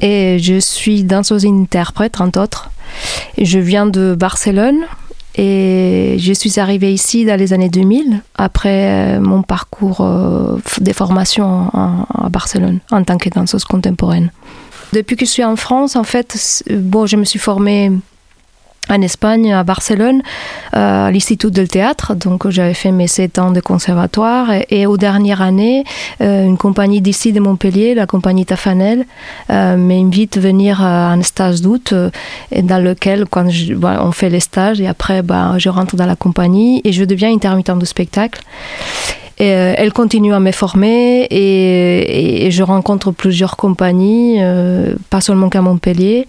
et je suis danseuse-interprète, entre autres. Je viens de Barcelone et je suis arrivée ici dans les années 2000 après mon parcours euh, des formations à Barcelone en tant que danseuse contemporaine. Depuis que je suis en France, en fait, bon, je me suis formée en Espagne, à Barcelone, euh, à l'Institut del Théâtre. Donc, j'avais fait mes sept ans de conservatoire. Et, aux dernières années, euh, une compagnie d'ici de Montpellier, la compagnie Tafanel, euh, m'invite à venir à un stage d'août dans lequel, quand on fait les stages, et après, bah, je rentre dans la compagnie et je deviens intermittent de spectacle. Euh, elle continue à me former et, je rencontre plusieurs compagnies, euh, pas seulement qu'à Montpellier.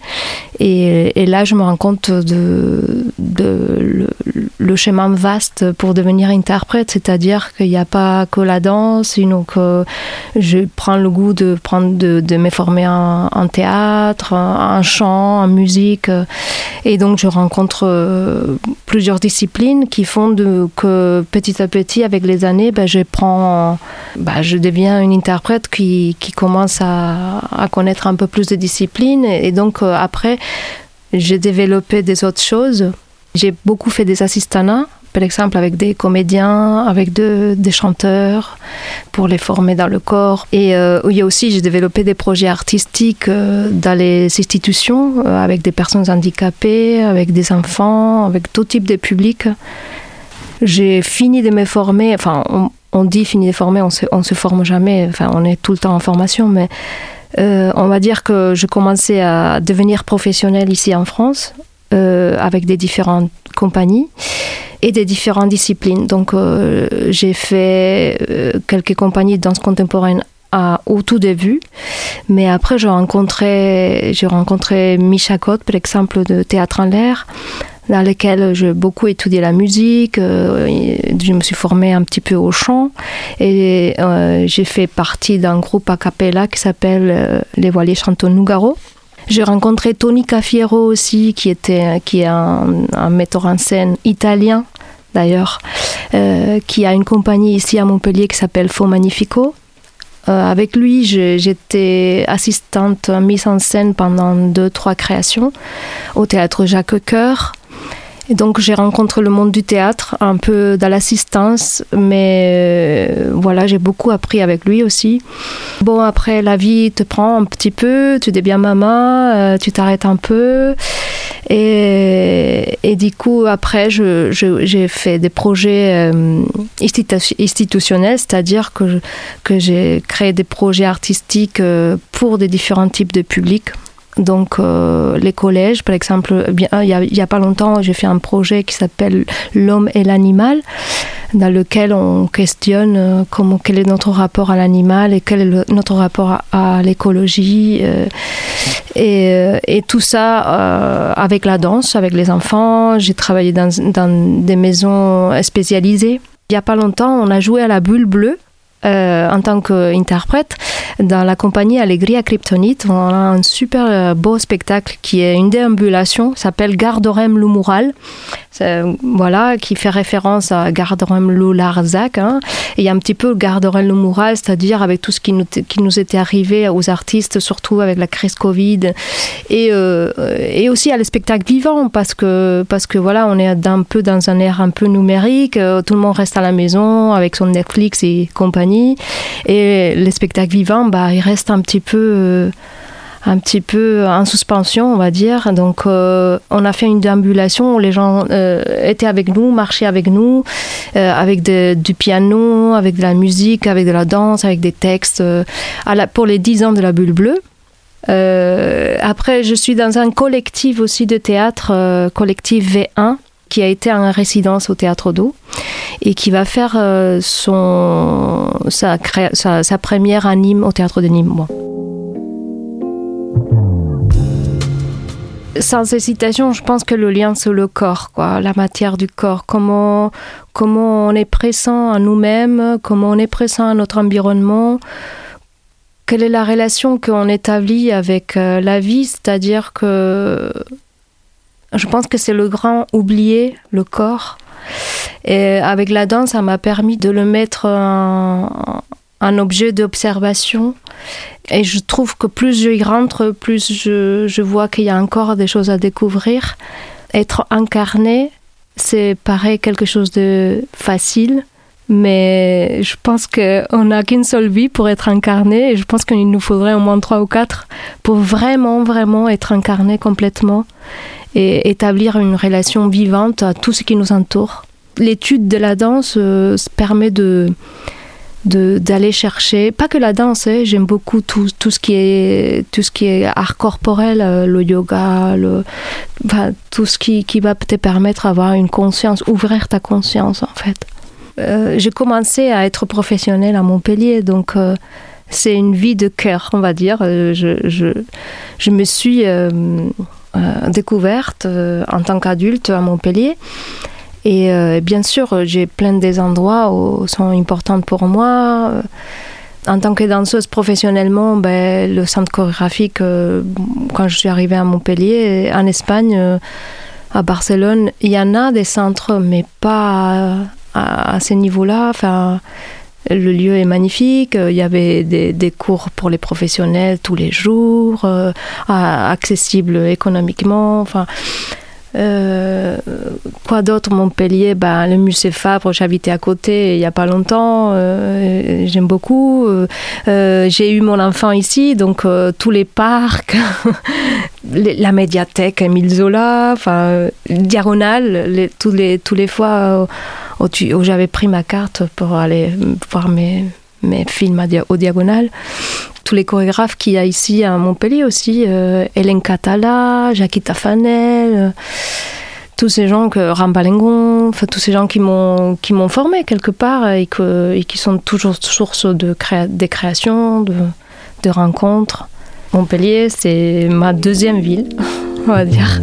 Et, là, je me rends compte de, de le, le, vaste pour devenir interprète, c'est-à-dire qu'il n'y a pas que la danse, donc euh, je prends le goût de, prendre, de, de me former en, théâtre, en, chant, en musique. Et donc, je rencontre plusieurs disciplines qui font que petit à petit, avec les années, ben, je je prends, bah, je deviens une interprète qui, qui commence à, à, connaître un peu plus de disciplines. Et donc, euh, après, j'ai développé des autres choses. J'ai beaucoup fait des assistanats, par exemple avec des comédiens, avec de, des chanteurs, pour les former dans le corps. Et euh, il y a aussi, j'ai développé des projets artistiques euh, dans les institutions, euh, avec des personnes handicapées, avec des enfants, avec tout type de public. J'ai fini de me former, enfin, on dit fini de former, on se, se forme jamais, enfin on est tout le temps en formation, mais euh, on va dire que je commençais à devenir professionnelle ici en France euh, avec des différentes compagnies et des différentes disciplines. Donc euh, j'ai fait quelques compagnies de danse contemporaine à, au tout début, mais après j'ai rencontré, rencontré Micha Cotte, par exemple, de Théâtre en l'air, dans lequel j'ai beaucoup étudié la musique, euh, je me suis formée un petit peu au chant et euh, j'ai fait partie d'un groupe a cappella qui s'appelle euh, Les Voiliers Chantons Nougaro. J'ai rencontré Tony Cafiero aussi, qui, était, qui est un, metteur en scène italien d'ailleurs, qui a une compagnie ici à Montpellier qui s'appelle Faux Magnifico. Avec lui, j'étais assistante mise en scène pendant deux, trois créations au théâtre Jacques Coeur. Et donc j'ai rencontré le monde du théâtre, un peu dans l'assistance, mais euh, voilà, j'ai beaucoup appris avec lui aussi. Bon, après, la vie te prend un petit peu, tu deviens maman, euh, tu t'arrêtes un peu. Et, et, du coup, après, j'ai fait des projets euh, institutionnels, c'est-à-dire que, que j'ai créé des projets artistiques pour des différents types de publics. Donc euh, les collèges, par exemple, bien, il n'y a, pas longtemps, j'ai fait un projet qui s'appelle L'homme et l'animal, dans lequel on questionne euh, comment, quel est notre rapport à l'animal et quel est notre rapport à, l'écologie. Euh, et, euh, tout ça euh, avec la danse, avec les enfants. J'ai travaillé dans, des maisons spécialisées. Il n'y a pas longtemps, on a joué à la bulle bleue euh, en tant qu'interprète dans la compagnie Allegria Kryptonite. On a un super beau spectacle qui est une déambulation, s'appelle Gardorem Lumural, voilà, qui fait référence à Gardorem Lularzac. Hein. Et un petit peu Gardorem Lumural, c'est-à-dire avec tout ce qui nous, était arrivé aux artistes, surtout avec la crise Covid, et, euh, et aussi à le spectacle vivant, parce que, parce que voilà, on est un peu dans un air un peu numérique, euh, tout le monde reste à la maison avec son Netflix et compagnie, et les spectacles vivants, bah, il reste un petit peu... Euh, un petit peu en suspension, on va dire. Donc, euh, on a fait une déambulation où les gens euh, étaient avec nous, marchaient avec nous, avec du piano, avec de la musique, avec de la danse, avec des textes, pour les 10 ans de la bulle bleue. après, je suis dans un collectif aussi de théâtre, collectif V1, qui a été en résidence au Théâtre d'eau et qui va faire son, sa, première à Nîmes au Théâtre de Nîmes. Bon. sans hésitation, je pense que le lien c'est le corps, quoi, la matière du corps, comment, comment on est présent à nous-mêmes, comment on est présent à notre environnement, quelle est la relation qu'on établit avec euh, la vie, c'est-à-dire que je pense que c'est le grand oublié, le corps. Et avec la danse, ça m'a permis de le mettre en, un objet d'observation. Et je trouve que plus je y rentre, plus je, je vois qu'il y a encore des choses à découvrir. Être incarné, c'est pareil quelque chose de facile, mais je pense qu'on n'a qu'une seule vie pour être incarné et je pense qu'il nous faudrait au moins trois ou quatre pour vraiment, vraiment être incarné complètement et établir une relation vivante à tout ce qui nous entoure. L'étude de la danse euh, permet de, d'aller chercher pas que la danse hein, j'aime beaucoup tout, tout ce qui est tout ce qui est art corporel euh, le yoga le tout ce qui, qui va te permettre d'avoir une conscience ouvrir ta conscience en fait euh, j'ai commencé à être professionnelle à Montpellier donc c'est une vie de cœur on va dire je, je, je me suis découverte en tant qu'adulte à Montpellier et euh, bien sûr, j'ai plein des endroits qui sont importants pour moi. Euh, en tant que danseuse professionnellement, ben, le centre chorégraphique, euh, quand je suis arrivée à Montpellier, en Espagne, à Barcelone, il y en a des centres, mais pas à, à ces niveaux-là. Enfin, le lieu est magnifique. Il y avait des, cours pour les professionnels tous les jours, accessibles économiquement. Enfin, euh, quoi d'autre Montpellier? Ben, Le musée Fabre, j'habitais à côté il n'y a pas longtemps, euh, j'aime beaucoup. Euh, j'ai eu mon enfant ici, donc tous les parcs, la médiathèque Émile Zola, enfin, Diagonale, les, tous, les, tous les fois où, j'avais pris ma carte pour aller voir mes, mes films au Diagonale tous les chorégraphes qu'il y a ici à Montpellier aussi, euh, Hélène Catala, Jackie Tafanel, euh, tous ces gens que Rambalengon, enfin tous ces gens qui m'ont qui m'ont formé quelque part et, et qui sont toujours source de créa des créations, de, de rencontres. Montpellier, c'est ma deuxième ville, on va dire.